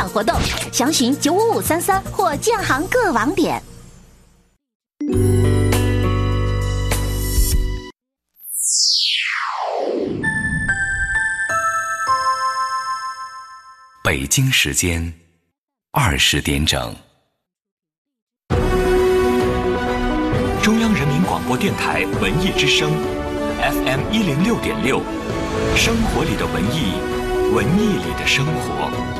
享活动，详询九五五三三或建行各网点。北京时间二十点整，中央人民广播电台文艺之声，FM 一零六点六，生活里的文艺，文艺里的生活。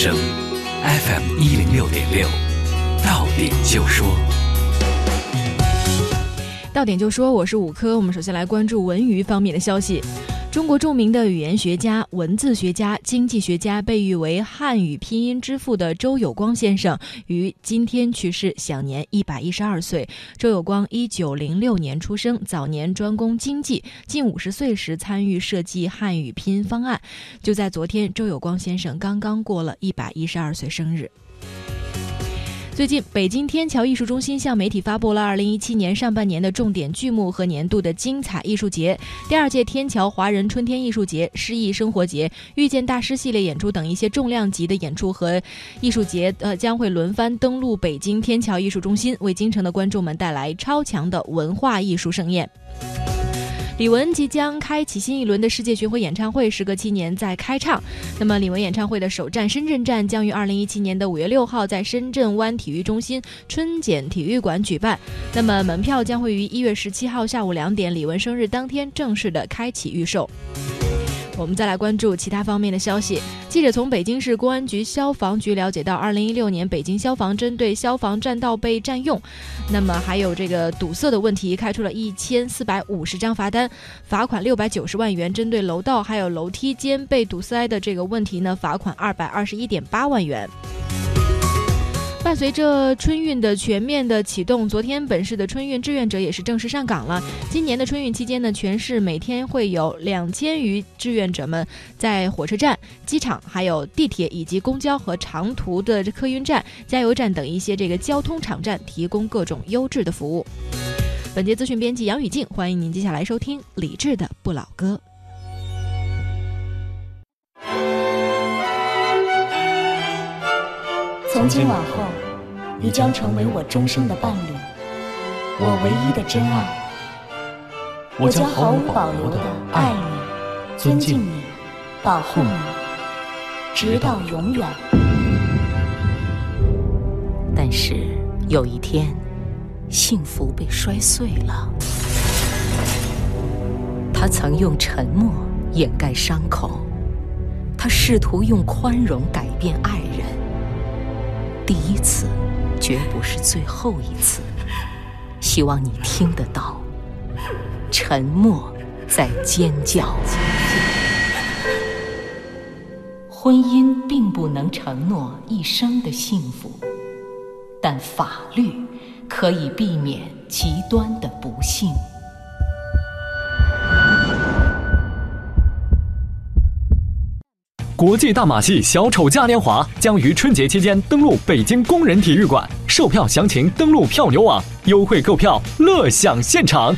声 FM 一零六点六，到点就说，到点就说，我是五科。我们首先来关注文娱方面的消息。中国著名的语言学家、文字学家、经济学家，被誉为汉语拼音之父的周有光先生于今天去世，享年一百一十二岁。周有光一九零六年出生，早年专攻经济，近五十岁时参与设计汉语拼音方案。就在昨天，周有光先生刚刚过了一百一十二岁生日。最近，北京天桥艺术中心向媒体发布了2017年上半年的重点剧目和年度的精彩艺术节。第二届天桥华人春天艺术节、诗意生活节、遇见大师系列演出等一些重量级的演出和艺术节，呃，将会轮番登陆北京天桥艺术中心，为京城的观众们带来超强的文化艺术盛宴。李玟即将开启新一轮的世界巡回演唱会，时隔七年再开唱。那么，李玟演唱会的首站深圳站将于二零一七年的五月六号在深圳湾体育中心春茧体育馆举办。那么，门票将会于一月十七号下午两点，李玟生日当天正式的开启预售。我们再来关注其他方面的消息。记者从北京市公安局消防局了解到，二零一六年北京消防针对消防栈道被占用，那么还有这个堵塞的问题，开出了一千四百五十张罚单，罚款六百九十万元。针对楼道还有楼梯间被堵塞的这个问题呢，罚款二百二十一点八万元。伴随着春运的全面的启动，昨天本市的春运志愿者也是正式上岗了。今年的春运期间呢，全市每天会有两千余志愿者们在火车站、机场、还有地铁以及公交和长途的客运站、加油站等一些这个交通场站提供各种优质的服务。本节资讯编辑杨雨静，欢迎您接下来收听李志的不老歌。从今往后，你将成为我终生的伴侣，我唯一的真爱。我将毫无保留的爱你、尊敬你、保护你，直到永远。但是有一天，幸福被摔碎了。他曾用沉默掩盖伤口，他试图用宽容改变爱人。第一次，绝不是最后一次。希望你听得到，沉默在尖叫。婚姻并不能承诺一生的幸福，但法律可以避免极端的不幸。国际大马戏小丑嘉年华将于春节期间登陆北京工人体育馆，售票详情登录票牛网，优惠购票，乐享现场。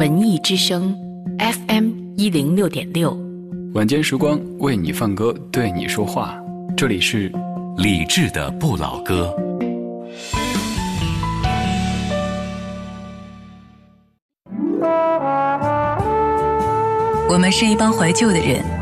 文艺之声，FM 一零六点六，晚间时光为你放歌，对你说话，这里是李志的不老歌。我们是一帮怀旧的人。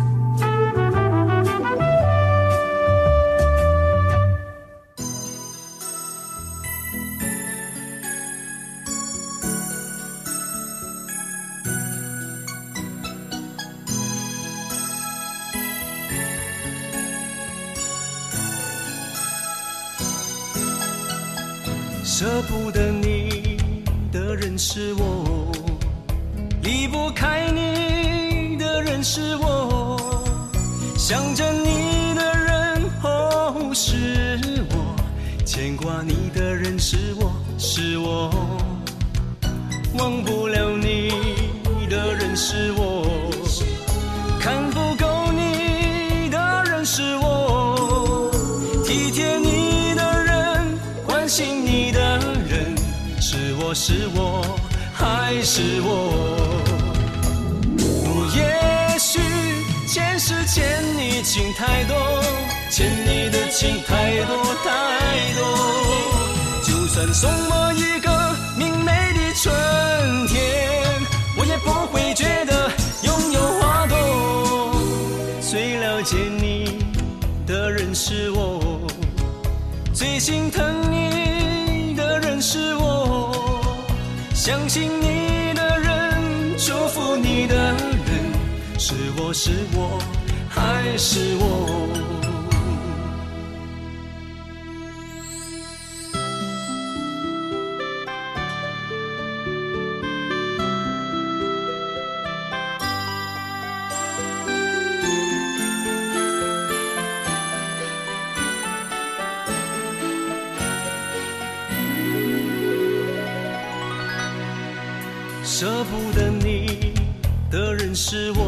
情太多太多。就算送我一个明媚的春天，我也不会觉得拥有花朵。最了解你的人是我，最心疼你的人是我，相信你的人，祝福你的人。是我是我还是我？是我，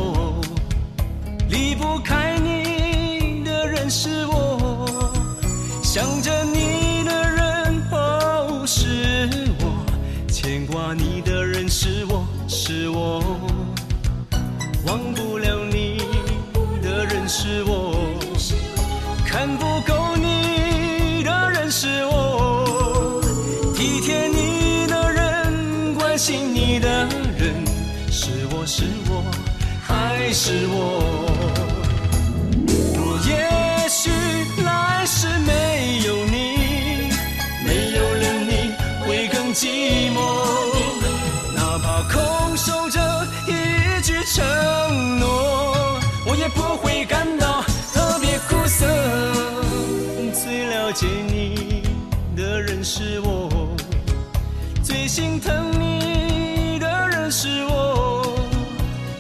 心疼你的人是我。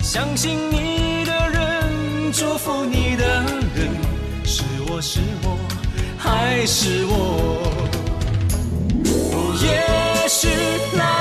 相信你的人，祝福你的人，是我是我还是我？哦也许那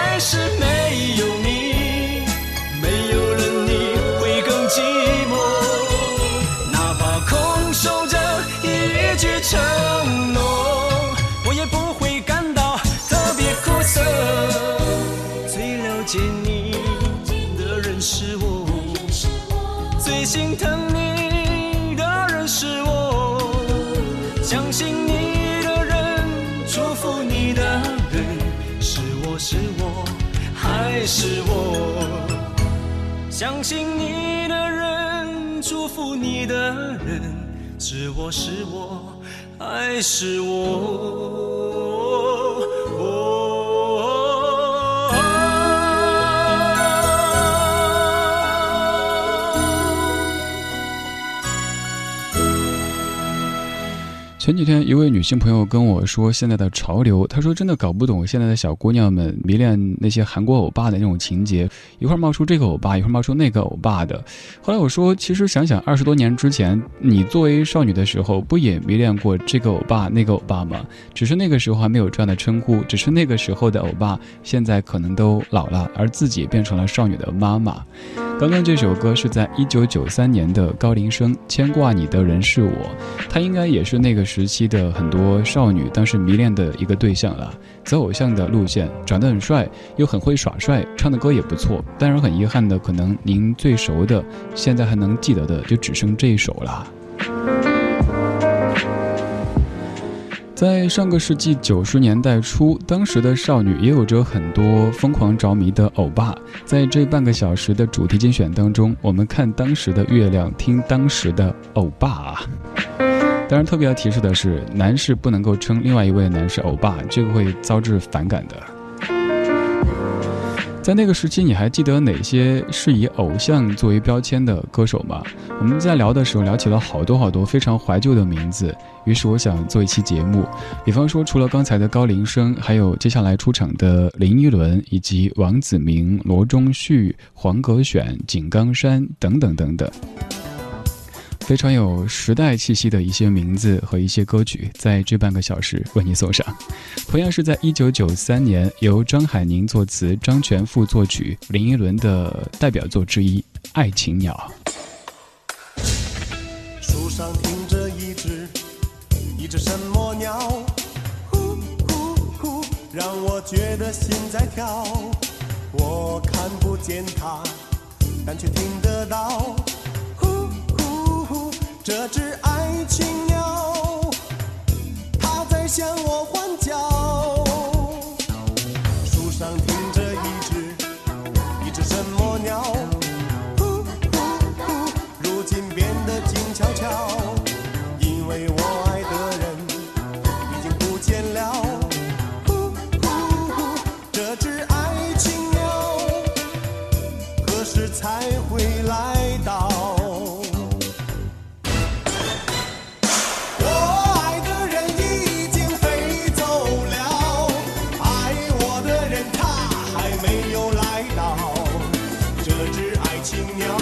心疼你的人是我，相信你的人，祝福你的人，是我是我还是我？相信你的人，祝福你的人，是我是我还是我？前几天，一位女性朋友跟我说现在的潮流，她说真的搞不懂现在的小姑娘们迷恋那些韩国欧巴的那种情节，一会儿冒出这个欧巴，一会儿冒出那个欧巴的。后来我说，其实想想二十多年之前，你作为少女的时候，不也迷恋过这个欧巴、那个欧巴吗？只是那个时候还没有这样的称呼，只是那个时候的欧巴现在可能都老了，而自己变成了少女的妈妈。刚刚这首歌是在一九九三年的高林生《牵挂你的人是我》，他应该也是那个时时期的很多少女当时迷恋的一个对象了。走偶像的路线，长得很帅，又很会耍帅，唱的歌也不错。当然很遗憾的，可能您最熟的，现在还能记得的，就只剩这一首了。在上个世纪九十年代初，当时的少女也有着很多疯狂着迷的欧巴。在这半个小时的主题精选当中，我们看当时的月亮，听当时的欧巴啊。当然，特别要提示的是，男士不能够称另外一位男士欧巴，这个会遭致反感的。在那个时期，你还记得哪些是以偶像作为标签的歌手吗？我们在聊的时候聊起了好多好多非常怀旧的名字，于是我想做一期节目，比方说除了刚才的高林生，还有接下来出场的林依轮，以及王子明、罗中旭、黄格选、井冈山等等等等。非常有时代气息的一些名字和一些歌曲，在这半个小时为你送上。同样是在一九九三年，由张海宁作词、张全富作曲，林依轮的代表作之一《爱情鸟》。树上停着一只，一只什么鸟？呼呼呼，让我觉得心在跳。我看不见它，但却听得到。这只爱情鸟，它在向我欢青鸟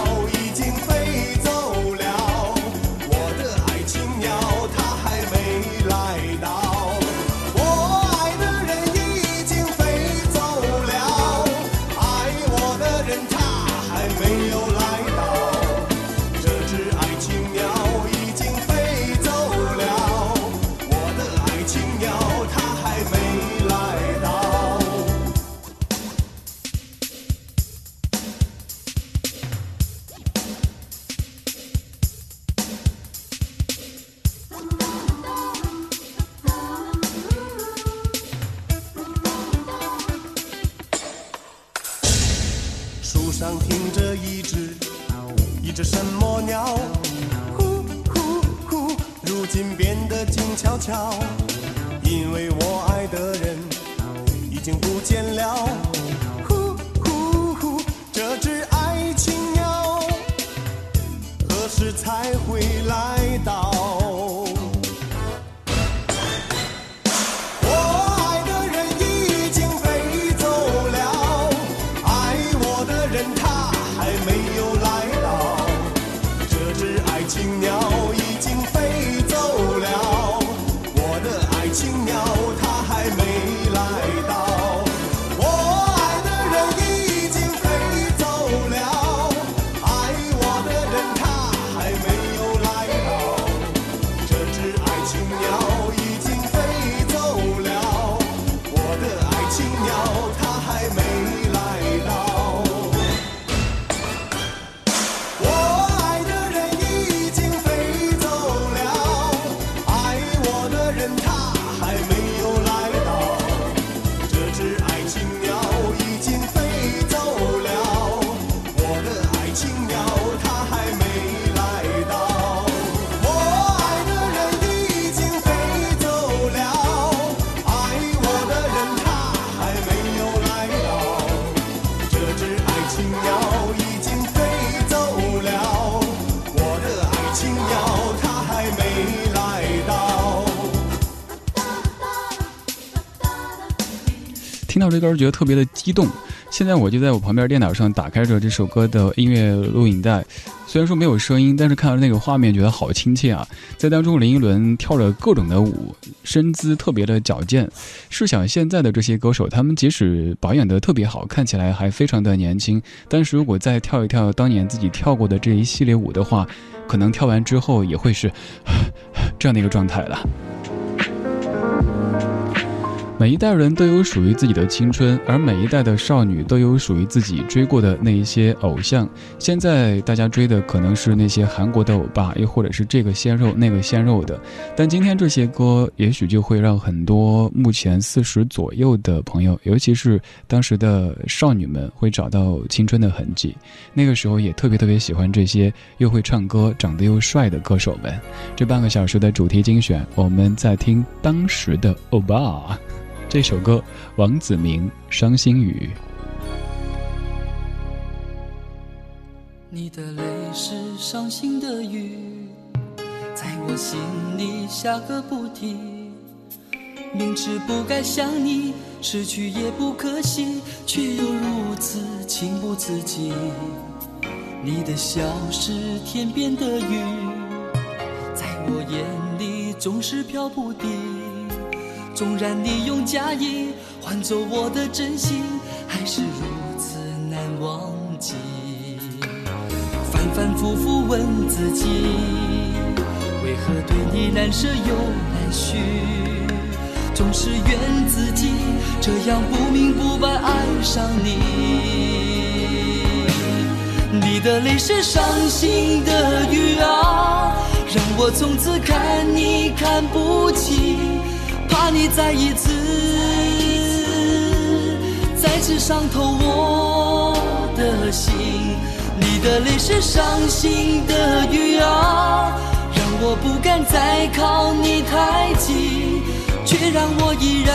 到这歌觉得特别的激动，现在我就在我旁边电脑上打开着这首歌的音乐录影带，虽然说没有声音，但是看到那个画面觉得好亲切啊！在当中，林依轮跳着各种的舞，身姿特别的矫健。试想现在的这些歌手，他们即使保养得特别好，看起来还非常的年轻，但是如果再跳一跳当年自己跳过的这一系列舞的话，可能跳完之后也会是这样的一个状态了。每一代人都有属于自己的青春，而每一代的少女都有属于自己追过的那一些偶像。现在大家追的可能是那些韩国的欧巴，又或者是这个鲜肉那个鲜肉的。但今天这些歌，也许就会让很多目前四十左右的朋友，尤其是当时的少女们，会找到青春的痕迹。那个时候也特别特别喜欢这些又会唱歌、长得又帅的歌手们。这半个小时的主题精选，我们在听当时的欧巴。这首歌，王子明《伤心雨》。你的泪是伤心的雨，在我心里下个不停。明知不该想你，失去也不可惜，却又如此情不自禁。你的笑是天边的云，在我眼里总是飘不定。纵然你用假意换走我的真心，还是如此难忘记。反反复复问自己，为何对你难舍又难续？总是怨自己这样不明不白爱上你。你的泪是伤心的雨啊，让我从此看你看不清，你再一次再次伤透我的心。你的泪是伤心的雨啊，让我不敢再靠你太近，却让我依然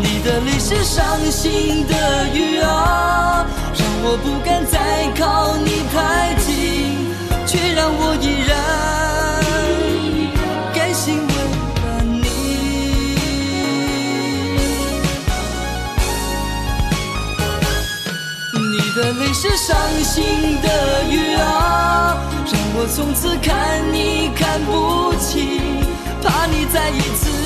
你的泪是伤心的雨啊，让我不敢再靠你太近，却让我依然甘心为了你。你的泪是伤心的雨啊，让我从此看你看不清，怕你再一次。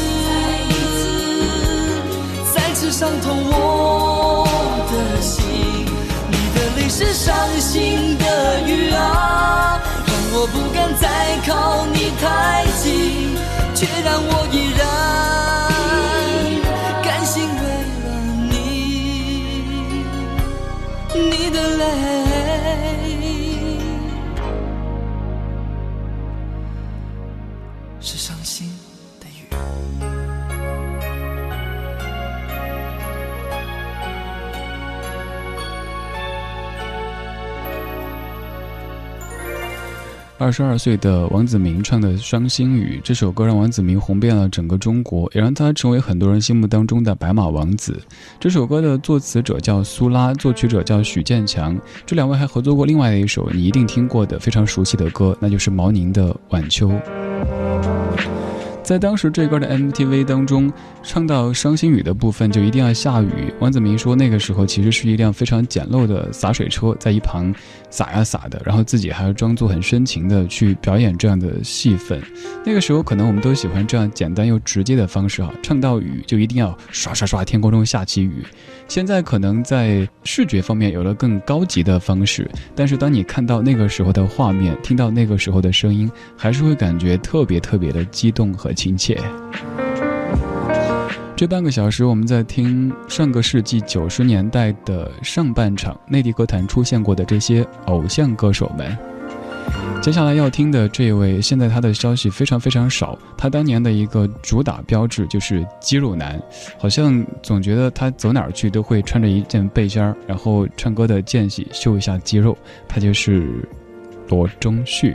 是伤痛我的心，你的泪是伤心的雨啊，让我不敢再靠你太近，却让我一二十二岁的王子明唱的《伤心雨》这首歌，让王子明红遍了整个中国，也让他成为很多人心目当中的白马王子。这首歌的作词者叫苏拉，作曲者叫许建强，这两位还合作过另外的一首你一定听过的非常熟悉的歌，那就是毛宁的《晚秋》。在当时这歌的 MTV 当中，唱到伤心雨的部分就一定要下雨。王子明说，那个时候其实是一辆非常简陋的洒水车在一旁洒呀洒的，然后自己还要装作很深情的去表演这样的戏份。那个时候可能我们都喜欢这样简单又直接的方式啊，唱到雨就一定要刷刷刷，天空中下起雨。现在可能在视觉方面有了更高级的方式，但是当你看到那个时候的画面，听到那个时候的声音，还是会感觉特别特别的激动和亲切。这半个小时，我们在听上个世纪九十年代的上半场内地歌坛出现过的这些偶像歌手们。接下来要听的这位，现在他的消息非常非常少。他当年的一个主打标志就是肌肉男，好像总觉得他走哪儿去都会穿着一件背心儿，然后唱歌的间隙秀一下肌肉。他就是罗中旭。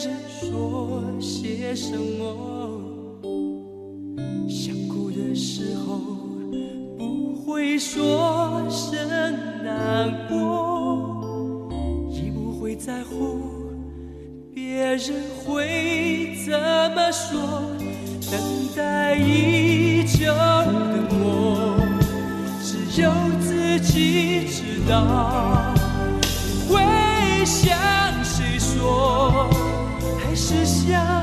人说些什么。想哭的时候不会说声难过，也不会在乎别人会怎么说。等待已久的我，只有自己知道。想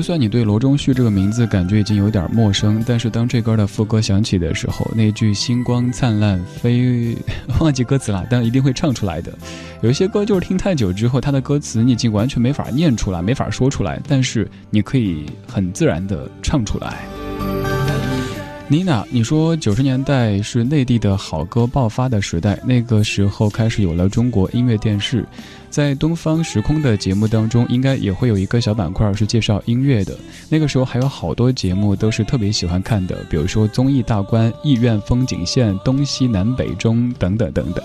就算你对罗中旭这个名字感觉已经有点陌生，但是当这歌的副歌响起的时候，那句“星光灿烂飞”，忘记歌词了，但一定会唱出来的。有一些歌就是听太久之后，它的歌词你已经完全没法念出来，没法说出来，但是你可以很自然的唱出来。妮娜，你说九十年代是内地的好歌爆发的时代，那个时候开始有了中国音乐电视，在东方时空的节目当中，应该也会有一个小板块是介绍音乐的。那个时候还有好多节目都是特别喜欢看的，比如说综艺大观、艺苑风景线、东西南北中等等等等。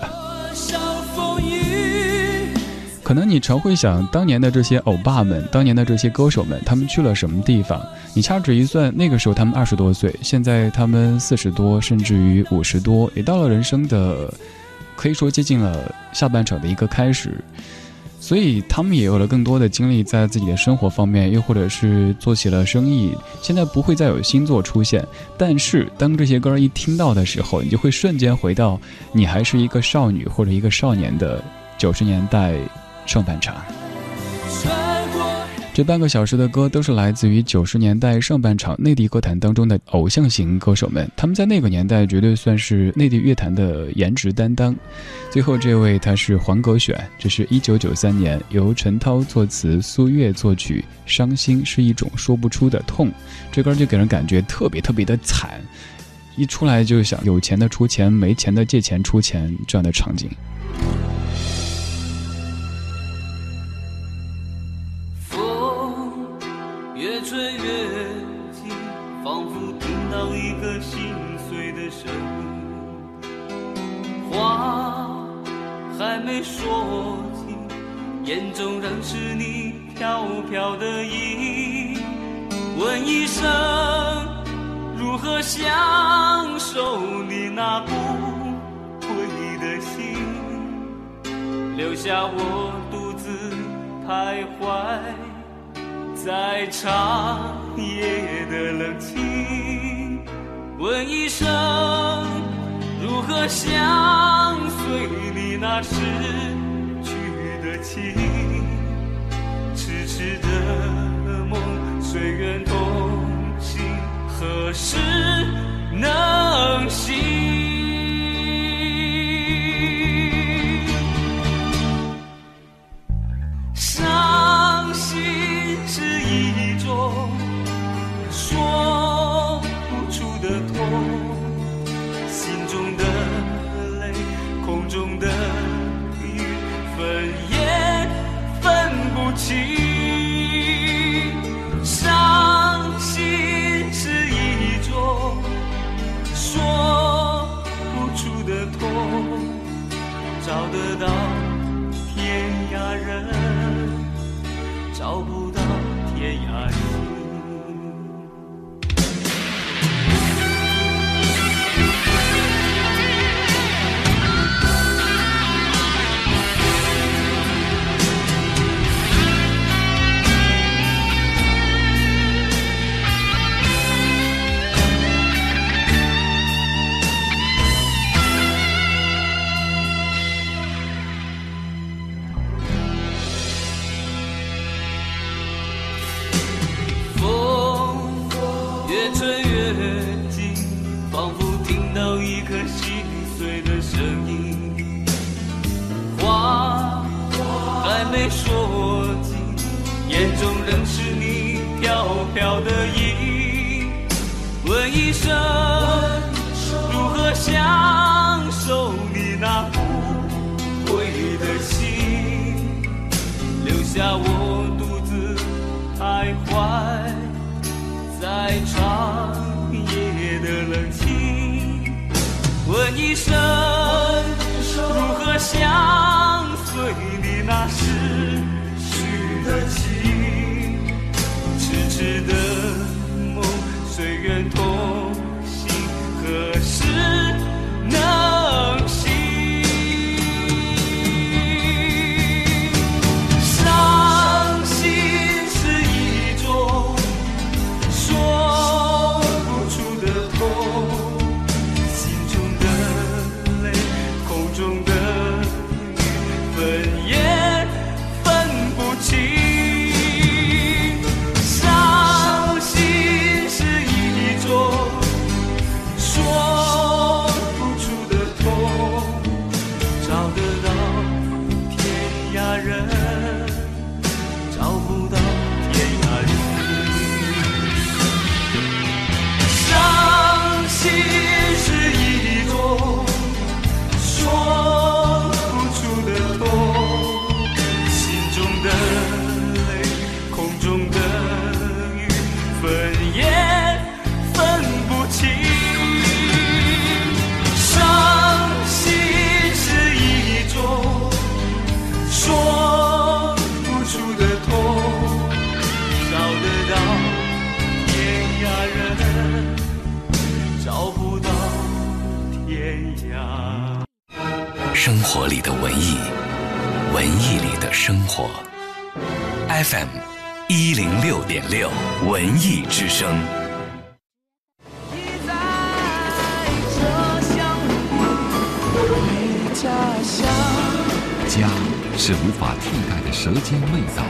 可能你常会想，当年的这些欧巴们，当年的这些歌手们，他们去了什么地方？你掐指一算，那个时候他们二十多岁，现在他们四十多，甚至于五十多，也到了人生的，可以说接近了下半场的一个开始。所以他们也有了更多的精力在自己的生活方面，又或者是做起了生意。现在不会再有新作出现，但是当这些歌一听到的时候，你就会瞬间回到你还是一个少女或者一个少年的九十年代上半场。这半个小时的歌都是来自于九十年代上半场内地歌坛当中的偶像型歌手们，他们在那个年代绝对算是内地乐坛的颜值担当。最后这位他是黄格选，这是一九九三年由陈涛作词、苏月作曲，《伤心是一种说不出的痛》，这歌就给人感觉特别特别的惨，一出来就想有钱的出钱，没钱的借钱出钱这样的场景。没说尽，眼中仍是你飘飘的影。问一声，如何享受你那不归的心？留下我独自徘徊在长夜的冷清。问一声，如何相随你那失去的情？痴痴的梦，随缘同行，何时能醒？说尽，眼中仍是你飘飘的影。问一声，如何享受你那不悔的心？留下我独自徘徊在长夜的冷清。问一声，如何相家生活里的文艺，文艺里的生活。FM 一零六点六，文艺之声。家是无法替代的舌尖味道，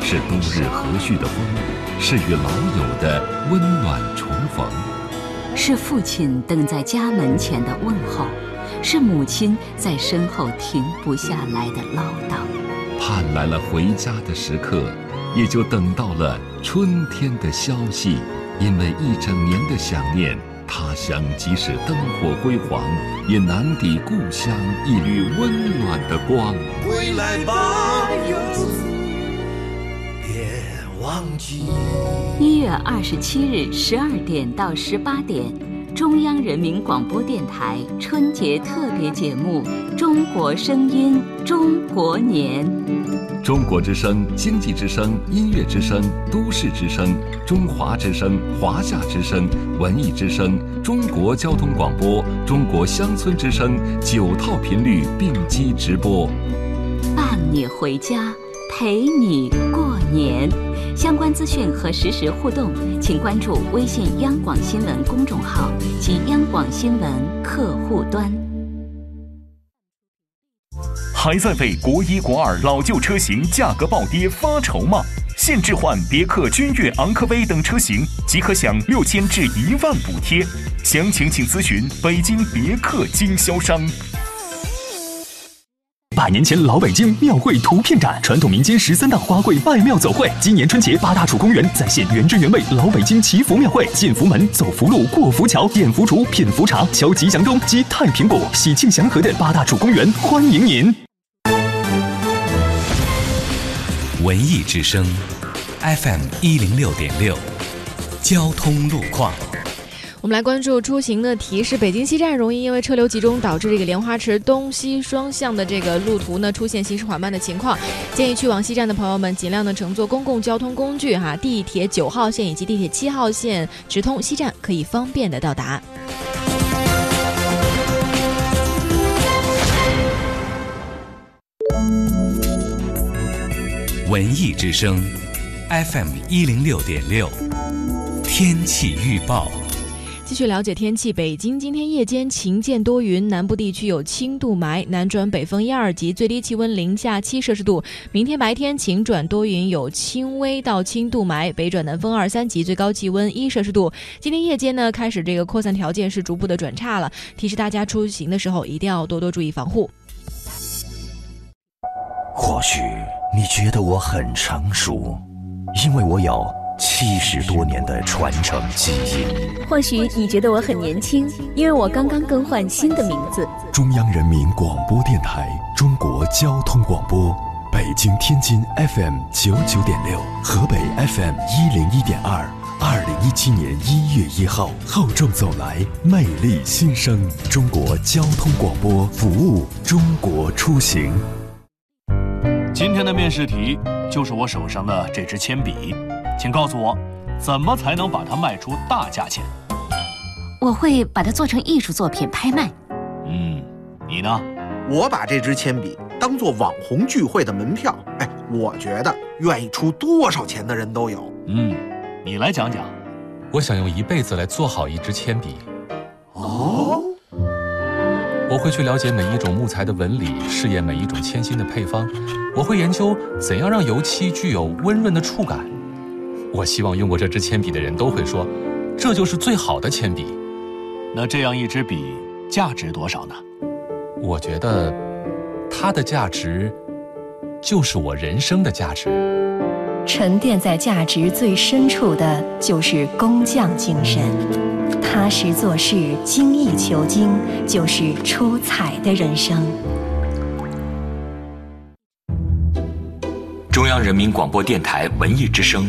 是冬日和煦的风，是与老友的温暖重逢。是父亲等在家门前的问候，是母亲在身后停不下来的唠叨。盼来了回家的时刻，也就等到了春天的消息。因为一整年的想念，他乡即使灯火辉煌，也难抵故乡一缕温暖的光。归来吧，游子，别忘记。一月二十七日十二点到十八点，中央人民广播电台春节特别节目《中国声音中国年》。中国之声、经济之声、音乐之声、都市之声、中华之声、华夏之声、文艺之声、中国交通广播、中国乡村之声九套频率并机直播，伴你回家，陪你过年。相关资讯和实时互动，请关注微信央广新闻公众号及央广新闻客户端。还在为国一、国二老旧车型价格暴跌发愁吗？现置换别克君越、昂科威等车型，即可享六千至一万补贴。详情请咨询北京别克经销商。百年前老北京庙会图片展，传统民间十三大花卉拜庙走会。今年春节八大处公园再现原汁原味老北京祈福庙会，进福门、走福路、过福桥、点福烛、品福茶、敲吉祥钟、击太平鼓，喜庆祥和的八大处公园欢迎您。文艺之声，FM 一零六点六，交通路况。我们来关注出行的提示：北京西站容易因为车流集中，导致这个莲花池东西双向的这个路途呢出现行驶缓慢的情况。建议去往西站的朋友们尽量的乘坐公共交通工具哈，地铁九号线以及地铁七号线直通西站，可以方便的到达。文艺之声，FM 一零六点六，天气预报。继续了解天气，北京今天夜间晴间多云，南部地区有轻度霾，南转北风一二级，最低气温零下七摄氏度。明天白天晴转多云，有轻微到轻度霾，北转南风二三级，最高气温一摄氏度。今天夜间呢，开始这个扩散条件是逐步的转差了，提示大家出行的时候一定要多多注意防护。或许你觉得我很成熟，因为我有。七十多年的传承基因。或许你觉得我很年轻，因为我刚刚更换新的名字。中央人民广播电台中国交通广播，北京、天津 FM 九九点六，河北 FM 一零一点二。二零一七年一月一号，厚重走来，魅力新生。中国交通广播服务中国出行。今天的面试题就是我手上的这支铅笔。请告诉我，怎么才能把它卖出大价钱？我会把它做成艺术作品拍卖。嗯，你呢？我把这支铅笔当做网红聚会的门票。哎，我觉得愿意出多少钱的人都有。嗯，你来讲讲。我想用一辈子来做好一支铅笔。哦。我会去了解每一种木材的纹理，试验每一种铅芯的配方。我会研究怎样让油漆具有温润的触感。我希望用过这支铅笔的人都会说，这就是最好的铅笔。那这样一支笔价值多少呢？我觉得，它的价值就是我人生的价值。沉淀在价值最深处的就是工匠精神，踏实做事、精益求精，就是出彩的人生。中央人民广播电台文艺之声。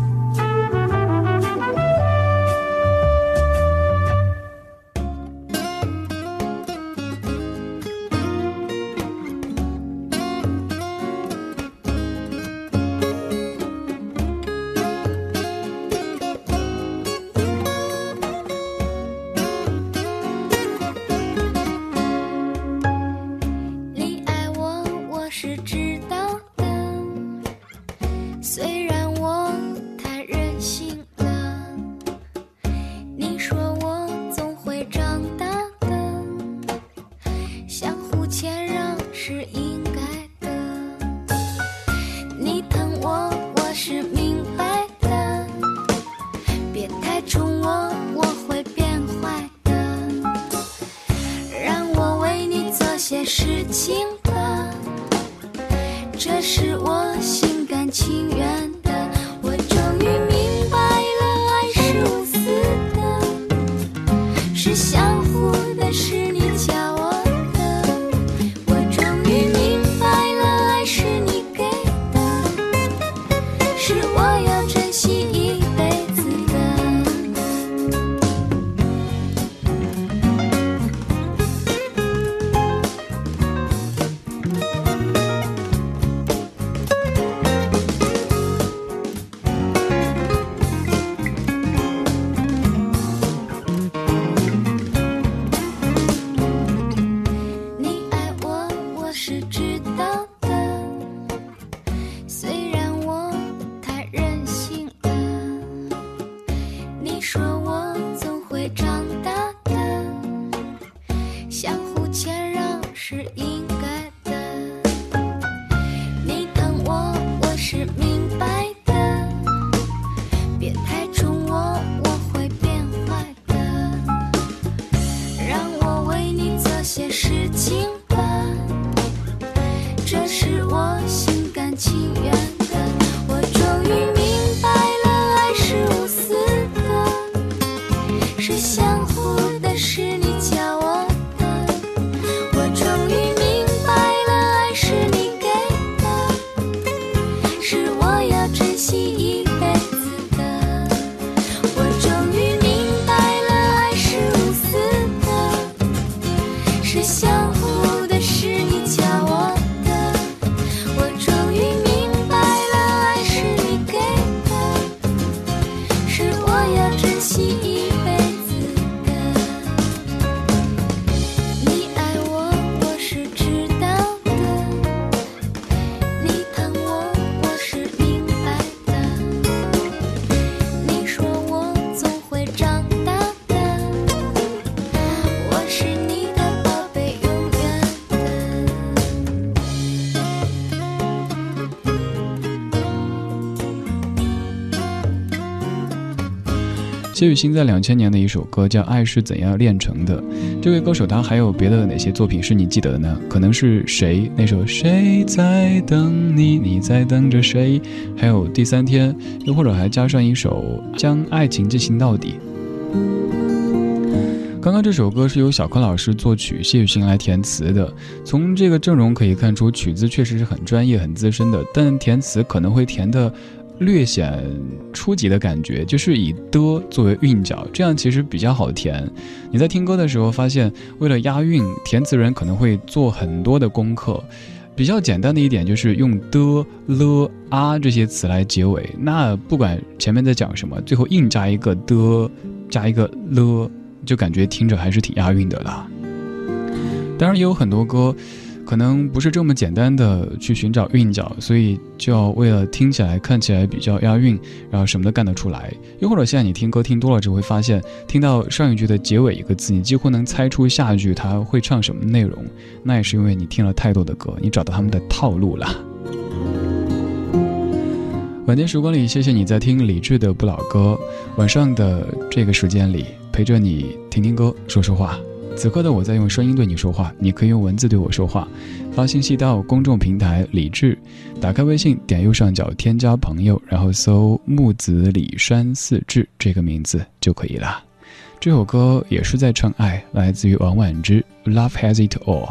谢雨欣在两千年的一首歌叫《爱是怎样炼成的》。这位歌手他还有别的哪些作品是你记得的呢？可能是谁那首《谁在等你》，你在等着谁？还有第三天，又或者还加上一首《将爱情进行到底》。刚刚这首歌是由小柯老师作曲，谢雨欣来填词的。从这个阵容可以看出，曲子确实是很专业、很资深的，但填词可能会填的略显初级的感觉，就是以的作为韵脚，这样其实比较好填。你在听歌的时候发现，为了押韵，填词人可能会做很多的功课。比较简单的一点就是用的、了、啊这些词来结尾，那不管前面在讲什么，最后硬加一个的，加一个了。就感觉听着还是挺押韵的啦。当然也有很多歌，可能不是这么简单的去寻找韵脚，所以就要为了听起来、看起来比较押韵，然后什么都干得出来。又或者现在你听歌听多了，就会发现，听到上一句的结尾一个字，你几乎能猜出下一句他会唱什么内容。那也是因为你听了太多的歌，你找到他们的套路了。晚间时光里，谢谢你在听李志的《不老歌》。晚上的这个时间里。陪着你听听歌，说说话。此刻的我在用声音对你说话，你可以用文字对我说话。发信息到公众平台李智，打开微信，点右上角添加朋友，然后搜木子李山四志这个名字就可以了。这首歌也是在唱爱，来自于王婉之《Love Has It All》。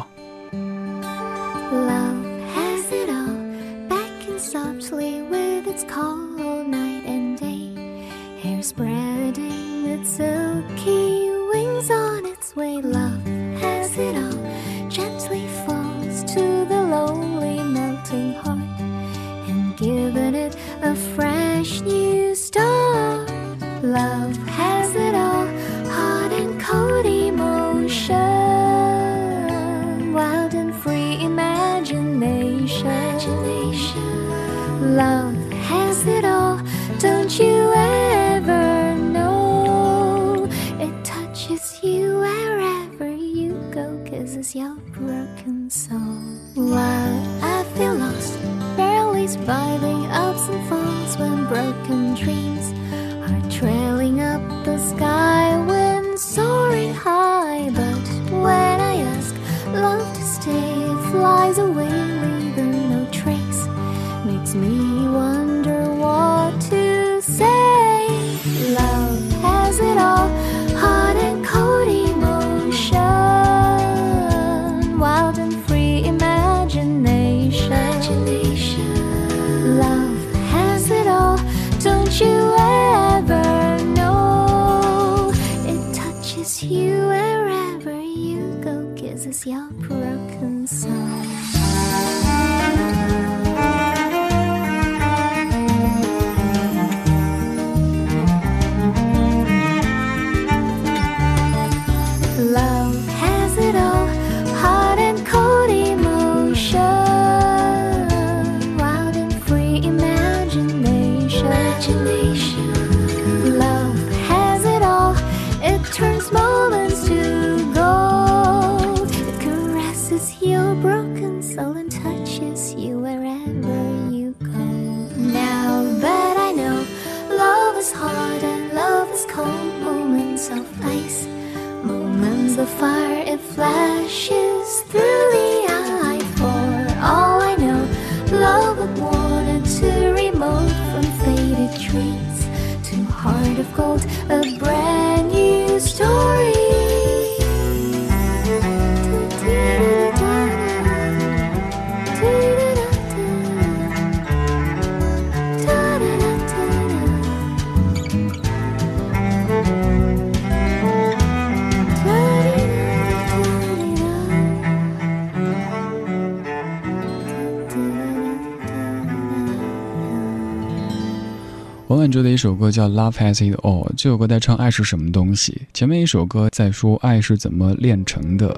王菀之的一首歌叫《Love Has It All》，这首歌在唱爱是什么东西。前面一首歌在说爱是怎么炼成的。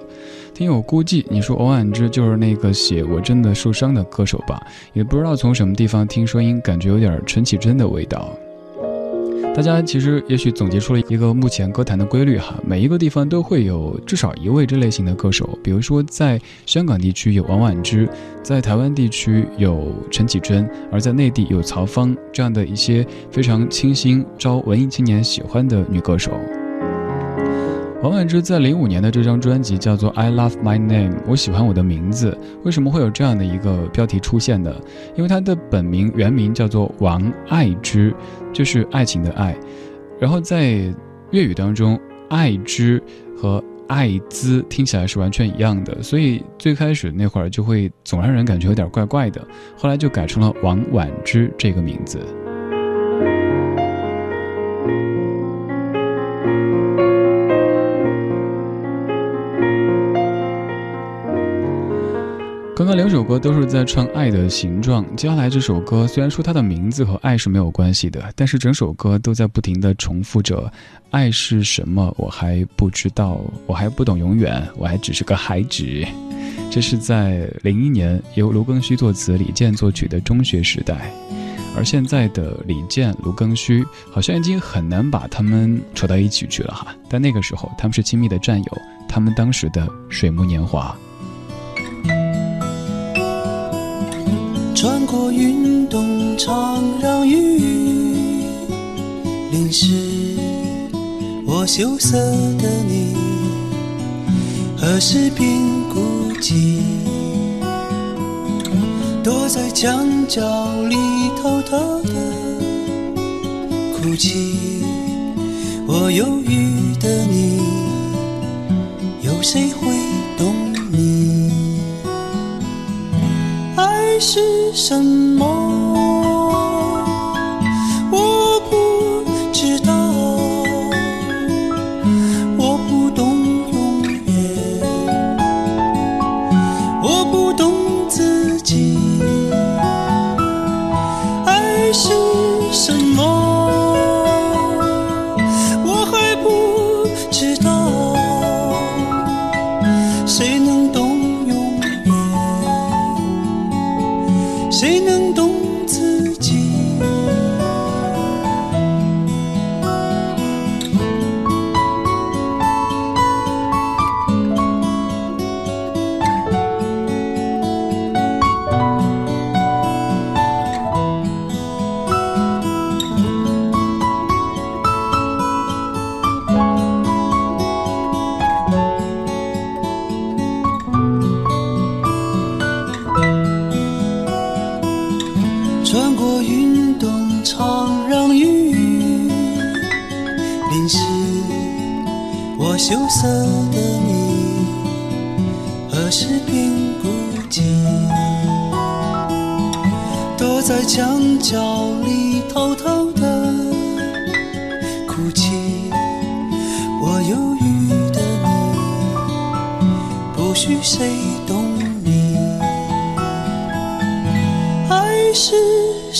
听友估计，你说王菀之就是那个写《我真的受伤》的歌手吧？也不知道从什么地方听声音，感觉有点陈绮贞的味道。大家其实也许总结出了一个目前歌坛的规律哈，每一个地方都会有至少一位这类型的歌手，比如说在香港地区有王菀之，在台湾地区有陈绮贞，而在内地有曹芳这样的一些非常清新、招文艺青年喜欢的女歌手。王菀之在零五年的这张专辑叫做《I Love My Name》，我喜欢我的名字。为什么会有这样的一个标题出现呢？因为她的本名原名叫做王爱之，就是爱情的爱。然后在粤语当中，爱之和爱滋听起来是完全一样的，所以最开始那会儿就会总让人感觉有点怪怪的。后来就改成了王菀之这个名字。刚刚两首歌都是在唱爱的形状，接下来这首歌虽然说它的名字和爱是没有关系的，但是整首歌都在不停的重复着“爱是什么，我还不知道，我还不懂永远，我还只是个孩子”。这是在零一年由卢庚戌作词、李健作曲的《中学时代》，而现在的李健、卢庚戌好像已经很难把他们扯到一起去了哈。但那个时候他们是亲密的战友，他们当时的水木年华。穿过云动场让雨淋湿我羞涩的你，何时变孤寂？躲在墙角里偷偷的哭泣。我忧郁的你，有谁会懂你？是什么？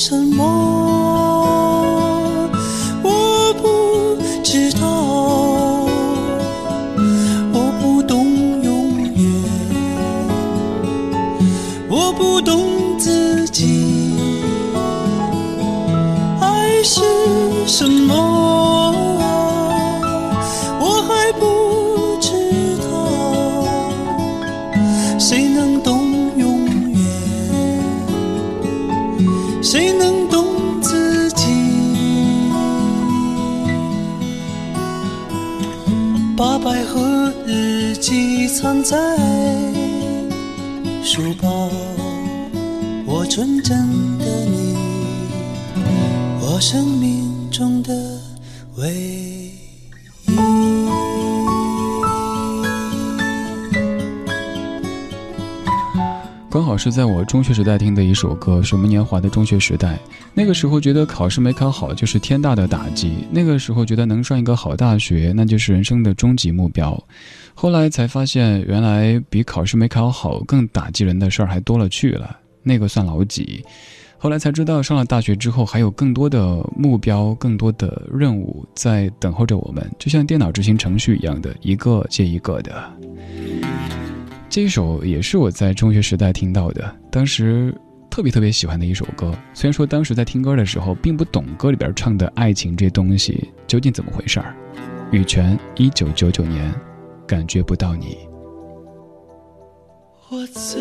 什么？藏在书包，我纯真的你，我生命中的唯一。刚好是在我中学时代听的一首歌，水木年华的《中学时代》。那个时候觉得考试没考好就是天大的打击，那个时候觉得能上一个好大学那就是人生的终极目标。后来才发现，原来比考试没考好更打击人的事儿还多了去了，那个算老几？后来才知道，上了大学之后还有更多的目标、更多的任务在等候着我们，就像电脑执行程序一样的，一个接一个的。这一首也是我在中学时代听到的，当时特别特别喜欢的一首歌。虽然说当时在听歌的时候并不懂歌里边唱的爱情这东西究竟怎么回事儿。羽泉，一九九九年，感觉不到你。我怎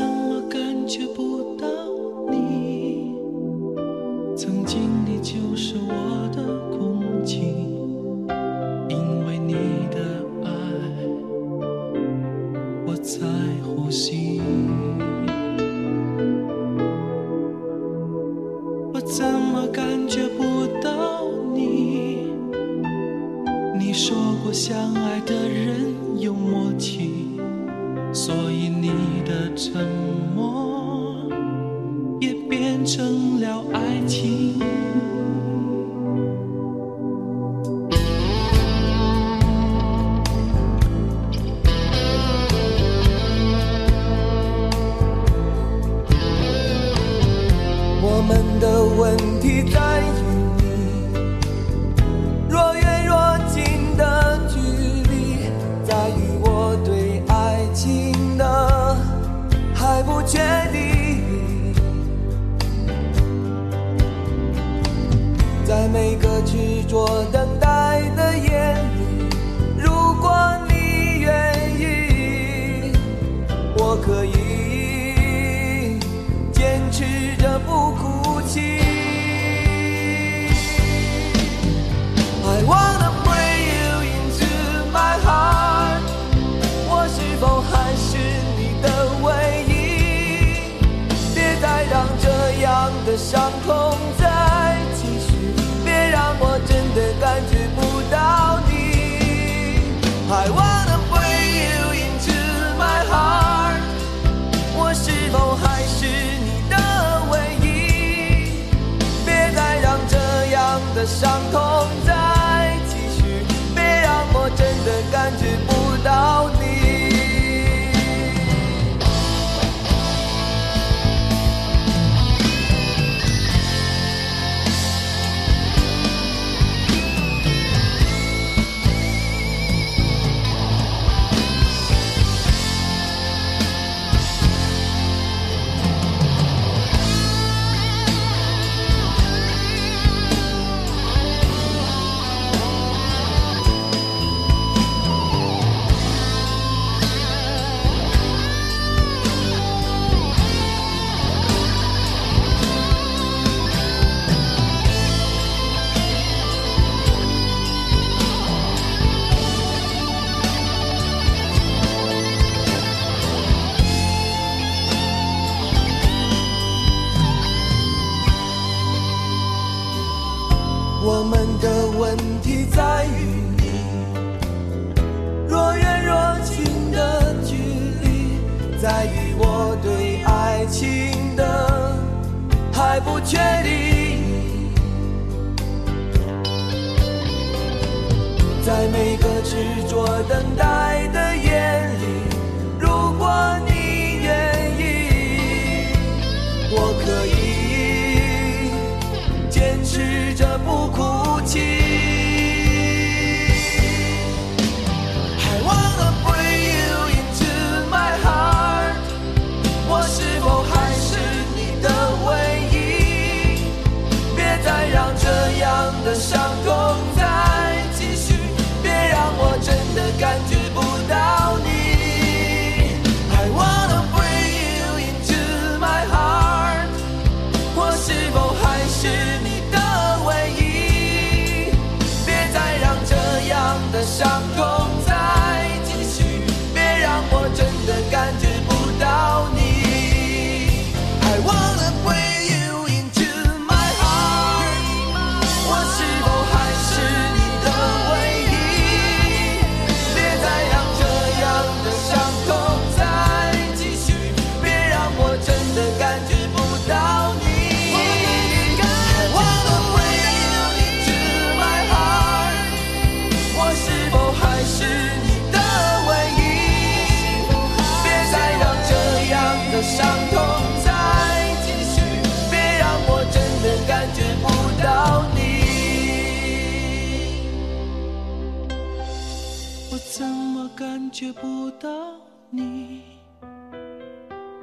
觉不到你？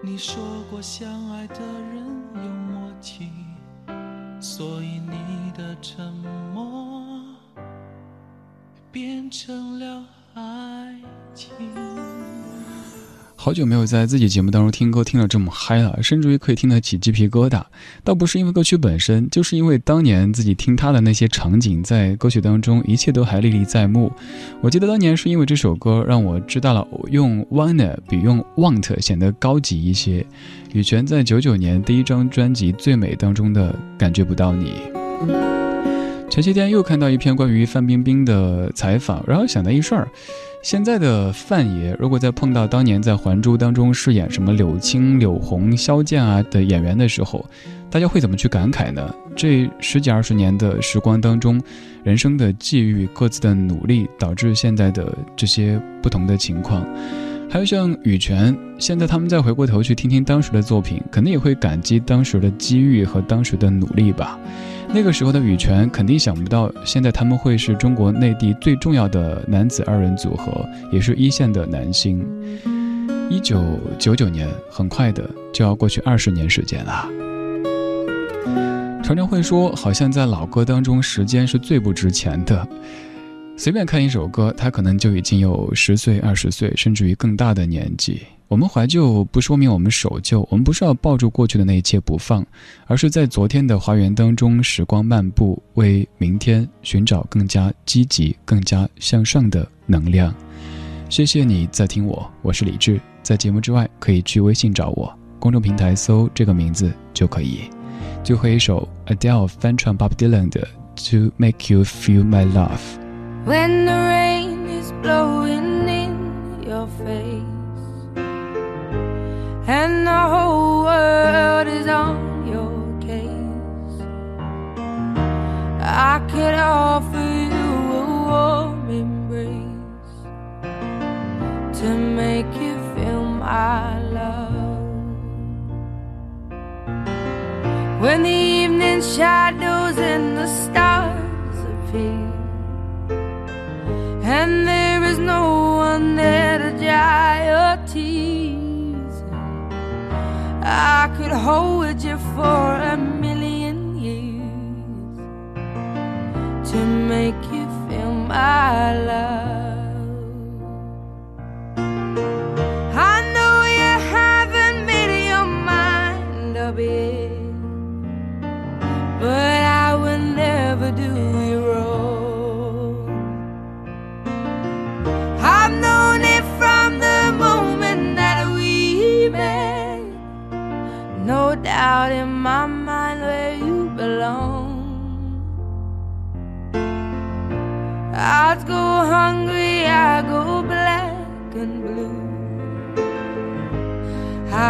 你说过相爱的人有默契，所以你的沉默变成了爱情。好久没有在自己节目当中听歌听得这么嗨了，甚至于可以听得起鸡皮疙瘩。倒不是因为歌曲本身，就是因为当年自己听他的那些场景，在歌曲当中一切都还历历在目。我记得当年是因为这首歌让我知道了用 wanna 比用 want 显得高级一些。羽泉在九九年第一张专辑《最美》当中的感觉不到你。前些天又看到一篇关于范冰冰的采访，然后想到一事儿。现在的范爷，如果再碰到当年在《还珠》当中饰演什么柳青、柳红、萧剑啊的演员的时候，大家会怎么去感慨呢？这十几二十年的时光当中，人生的际遇、各自的努力，导致现在的这些不同的情况。还有像羽泉，现在他们再回过头去听听当时的作品，肯定也会感激当时的机遇和当时的努力吧。那个时候的羽泉肯定想不到，现在他们会是中国内地最重要的男子二人组合，也是一线的男星。一九九九年，很快的就要过去二十年时间了。常常会说，好像在老歌当中，时间是最不值钱的。随便看一首歌，他可能就已经有十岁、二十岁，甚至于更大的年纪。我们怀旧不说明我们守旧，我们不是要抱住过去的那一切不放，而是在昨天的花园当中时光漫步，为明天寻找更加积极、更加向上的能量。谢谢你在听我，我是李志。在节目之外，可以去微信找我，公众平台搜这个名字就可以。最后一首 Adele 翻唱 Bob Dylan 的《To Make You Feel My Love》。When the rain is blowing in your face and the whole world is on your case. I could offer you a warm embrace to make you feel my love. When the evening shadows and the stars appear, and there is no one there to dry your tears. I could hold you for a million years to make you feel my love. I know you haven't made your mind up yet, but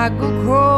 like a crow.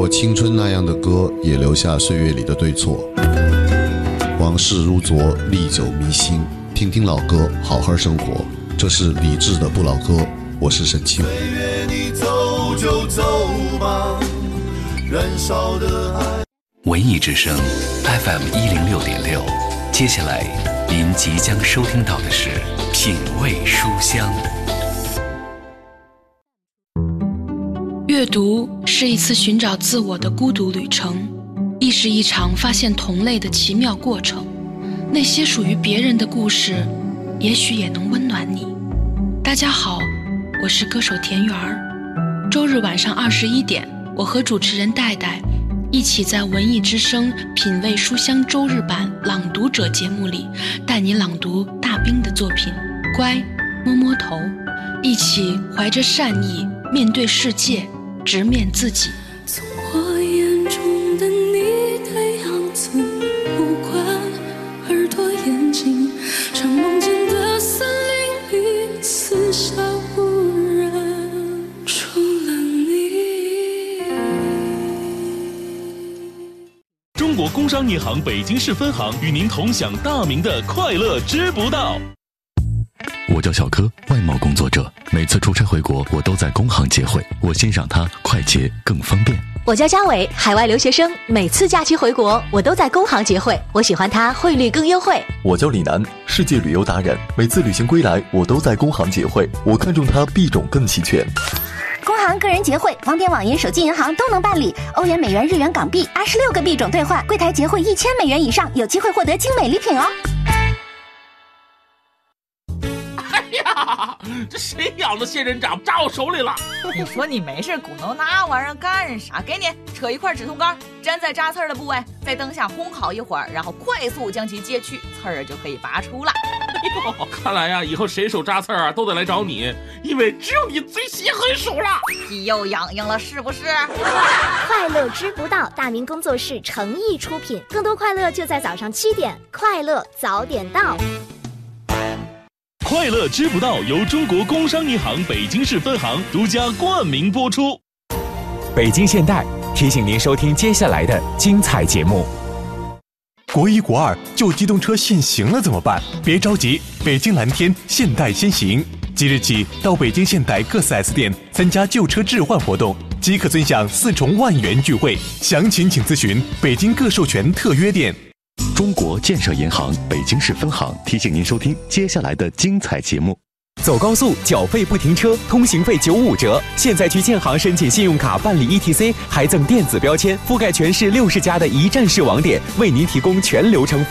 曾唱过青春那样的歌，也留下岁月里的对错。往事如昨，历久弥新。听听老歌，好好生活。这是理智的不老歌，我是沈清。文艺之声，FM 一零六点六。接下来，您即将收听到的是《品味书香》。阅读是一次寻找自我的孤独旅程，亦是一场发现同类的奇妙过程。那些属于别人的故事，也许也能温暖你。大家好，我是歌手田园儿。周日晚上二十一点，我和主持人戴戴一起在文艺之声品味书香周日版朗读者节目里，带你朗读大兵的作品《乖》，摸摸头，一起怀着善意面对世界，直面自己。从我眼中的你的样子，不管耳朵、眼睛，像梦见的森林里，四下无人，除了你。中国工商银行北京市分行与您同享大明的快乐知不道。我叫小柯，外贸工作者，每次出差回国，我都在工行结汇，我欣赏它快捷更方便。我叫张伟，海外留学生，每次假期回国，我都在工行结汇，我喜欢它汇率更优惠。我叫李楠，世界旅游达人，每次旅行归来，我都在工行结汇，我看中它币种更齐全。工行个人结汇，网点、网银、手机银行都能办理，欧元、美元、日元、港币，二十六个币种兑换，柜台结汇一千美元以上，有机会获得精美礼品哦。这谁养的仙人掌扎我手里了？你说你没事鼓弄那玩意儿干啥？给你扯一块止痛膏，粘在扎刺儿的部位，在灯下烘烤一会儿，然后快速将其揭去，刺儿就可以拔出了。哎呦，看来呀，以后谁手扎刺儿啊，都得来找你，因为只有你最心狠手辣。皮又痒痒了，是不是？快乐知不道，大明工作室诚意出品，更多快乐就在早上七点，快乐早点到。快乐知不道由中国工商银行北京市分行独家冠名播出。北京现代提醒您收听接下来的精彩节目。国一国二旧机动车限行了怎么办？别着急，北京蓝天现代先行，即日起到北京现代各 4S 店参加旧车置换活动，即可尊享四重万元钜惠。详情请咨询北京各授权特约店。中国建设银行北京市分行提醒您收听接下来的精彩节目。走高速缴费不停车，通行费九五折。现在去建行申请信用卡办理 ETC，还赠电子标签，覆盖全市六十家的一站式网点，为您提供全流程服务。